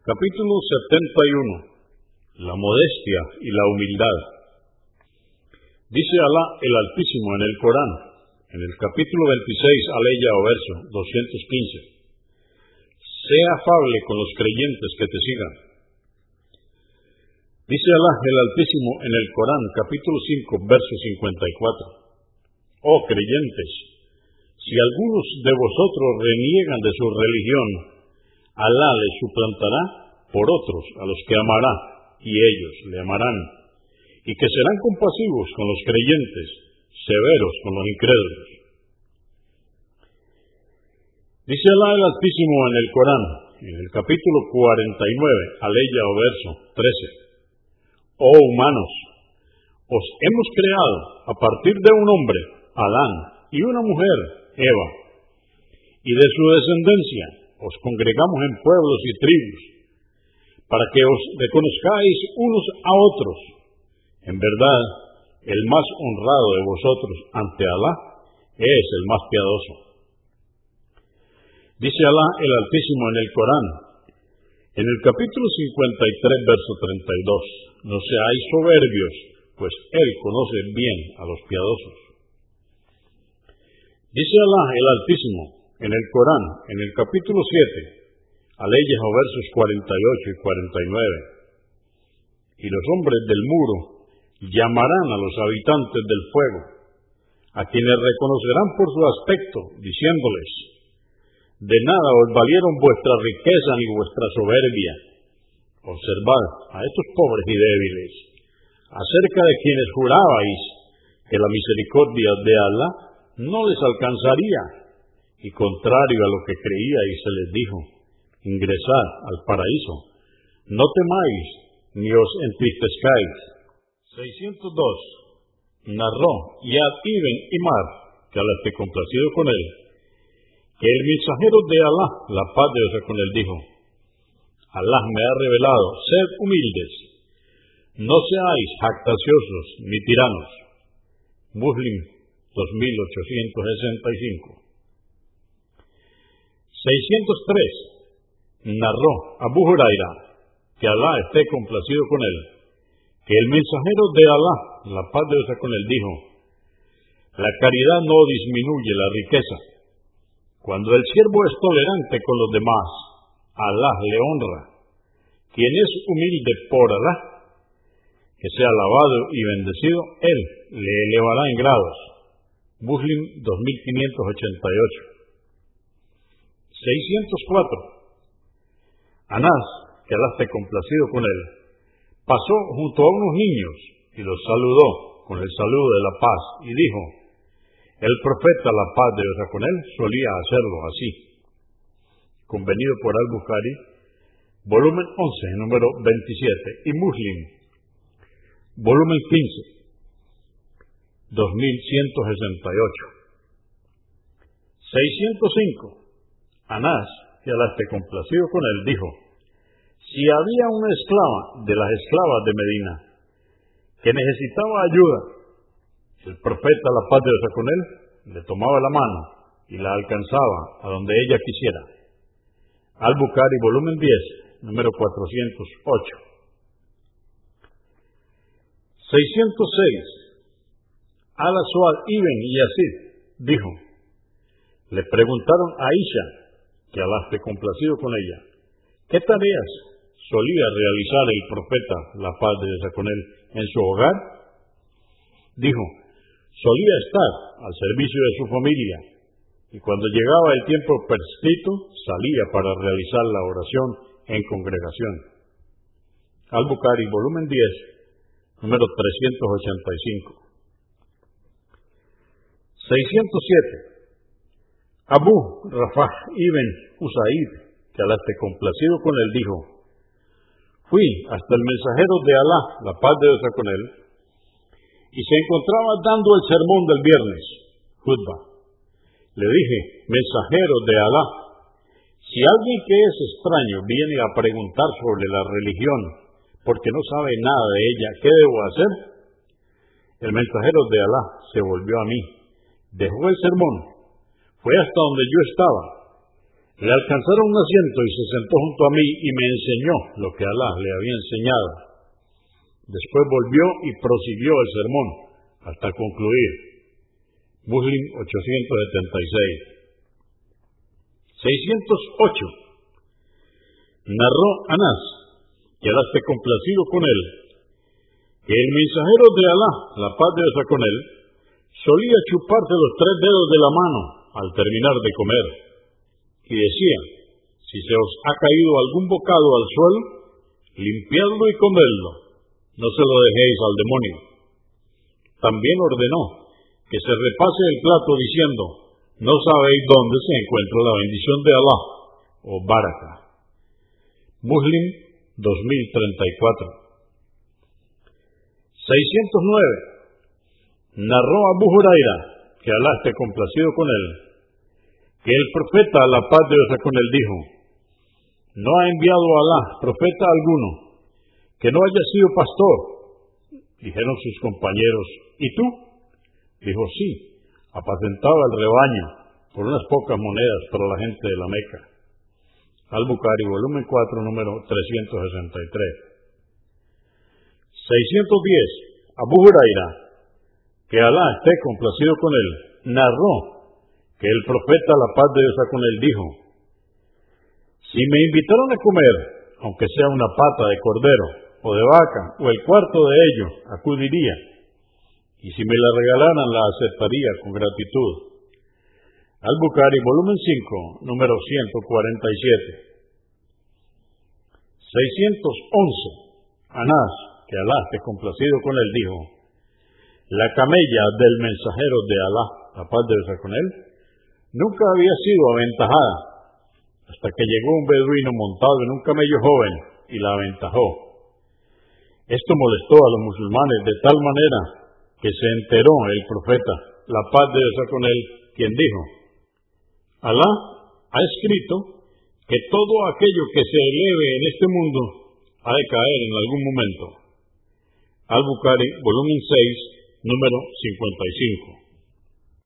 Capítulo 71. La modestia y la humildad. Dice Alá el Altísimo en el Corán, en el capítulo 26, aleya o verso 215. Sea afable con los creyentes que te sigan. Dice Alá el Altísimo en el Corán, capítulo 5, verso 54. Oh creyentes, si algunos de vosotros reniegan de su religión, Alá les suplantará por otros a los que amará, y ellos le amarán, y que serán compasivos con los creyentes, severos con los incrédulos. Dice Alá el Altísimo en el Corán, en el capítulo 49, aleya o verso 13. Oh humanos, os hemos creado a partir de un hombre, Adán, y una mujer, Eva, y de su descendencia os congregamos en pueblos y tribus, para que os reconozcáis unos a otros. En verdad, el más honrado de vosotros ante Alá es el más piadoso. Dice Alá el Altísimo en el Corán, en el capítulo 53, verso 32, no seáis soberbios, pues Él conoce bien a los piadosos. Dice Alá el Altísimo en el Corán, en el capítulo 7, a leyes o versos 48 y 49. Y los hombres del muro llamarán a los habitantes del fuego, a quienes reconocerán por su aspecto, diciéndoles, de nada os valieron vuestra riqueza ni vuestra soberbia. Observad a estos pobres y débiles, acerca de quienes jurabais que la misericordia de Alá no les alcanzaría, y contrario a lo que creíais se les dijo, ingresad al paraíso, no temáis ni os entristezcáis. 602. Narró Yad Ibn Imar, que Alá esté complacido con él, que el mensajero de Alá, la paz de Dios con él, dijo, Alá me ha revelado, sed humildes, no seáis jactaciosos ni tiranos. Muslim 2865. 603. Narró Abu Huraira, que Alá esté complacido con él, que el mensajero de Alá, la paz de Dios con él, dijo, la caridad no disminuye la riqueza. Cuando el siervo es tolerante con los demás, Alá le honra. Quien es humilde por Alá, que sea alabado y bendecido, Él le elevará en grados. Muslim 2588. 604. Anás, que Alá esté complacido con él, pasó junto a unos niños y los saludó con el saludo de la paz y dijo, el profeta, la paz de Dios con él, solía hacerlo así. Convenido por Al-Bukhari, volumen 11, número 27, y Muslim, volumen 15, 2168. 605. Anás, que Alá esté complacido con él, dijo, si había una esclava de las esclavas de Medina que necesitaba ayuda, el profeta, la paz de Dios con él, le tomaba la mano y la alcanzaba a donde ella quisiera. Al-Bukhari, volumen 10, número 408. 606. Al-Aswad ibn Yazid dijo, le preguntaron a Isha, que Alá esté complacido con ella, ¿qué tareas solía realizar el profeta, la paz de Dios con él, en su hogar? Dijo, solía estar al servicio de su familia y cuando llegaba el tiempo prescrito salía para realizar la oración en congregación. Al-Bukhari, volumen 10, número 385. 607. Abu Rafah ibn Usaid, que Alá esté complacido con él, dijo, fui hasta el mensajero de Alá, la paz de Dios con él, y se encontraba dando el sermón del viernes, Judba. Le dije, mensajero de Alá, si alguien que es extraño viene a preguntar sobre la religión porque no sabe nada de ella, ¿qué debo hacer? El mensajero de Alá se volvió a mí, dejó el sermón, fue hasta donde yo estaba, Le alcanzaron un asiento y se sentó junto a mí y me enseñó lo que Alá le había enseñado. Después volvió y prosiguió el sermón hasta concluir. Muslim 876. 608. Narró Anás, que Alá complacido con él, que el mensajero de Alá, la paz de Dios con él, solía chuparse los tres dedos de la mano al terminar de comer, y decía, si se os ha caído algún bocado al suelo, limpiadlo y comerlo, no se lo dejéis al demonio. También ordenó que se repase el plato diciendo, no sabéis dónde se encuentra la bendición de Alá, o Baraka. Muslim 2034 609. Narró Abu Huraira, que Alá esté complacido con él, que el profeta, la paz de Dios con él, dijo, no ha enviado Alá profeta alguno que no haya sido pastor. Dijeron sus compañeros, ¿y tú? Dijo, sí, apacentaba el rebaño por unas pocas monedas para la gente de la Meca. Al-Bukhari, volumen 4, número 363. 610. Abu Huraira, que Alá esté complacido con él, narró que el profeta, la paz de Dios con él, dijo, si me invitaron a comer, aunque sea una pata de cordero o de vaca o el cuarto de ello, acudiría y si me la regalaran la aceptaría con gratitud. Al-Bukhari, volumen 5, número 147. 611. Anás, que Alá esté complacido con él, dijo, la camella del mensajero de Alá, la paz de Dios con él, nunca había sido aventajada, hasta que llegó un beduino montado en un camello joven y la aventajó. Esto molestó a los musulmanes de tal manera que se enteró el profeta, la paz de Dios con él, quien dijo, Alá ha escrito que todo aquello que se eleve en este mundo ha de caer en algún momento. Al-Bukhari, volumen 6, número 55.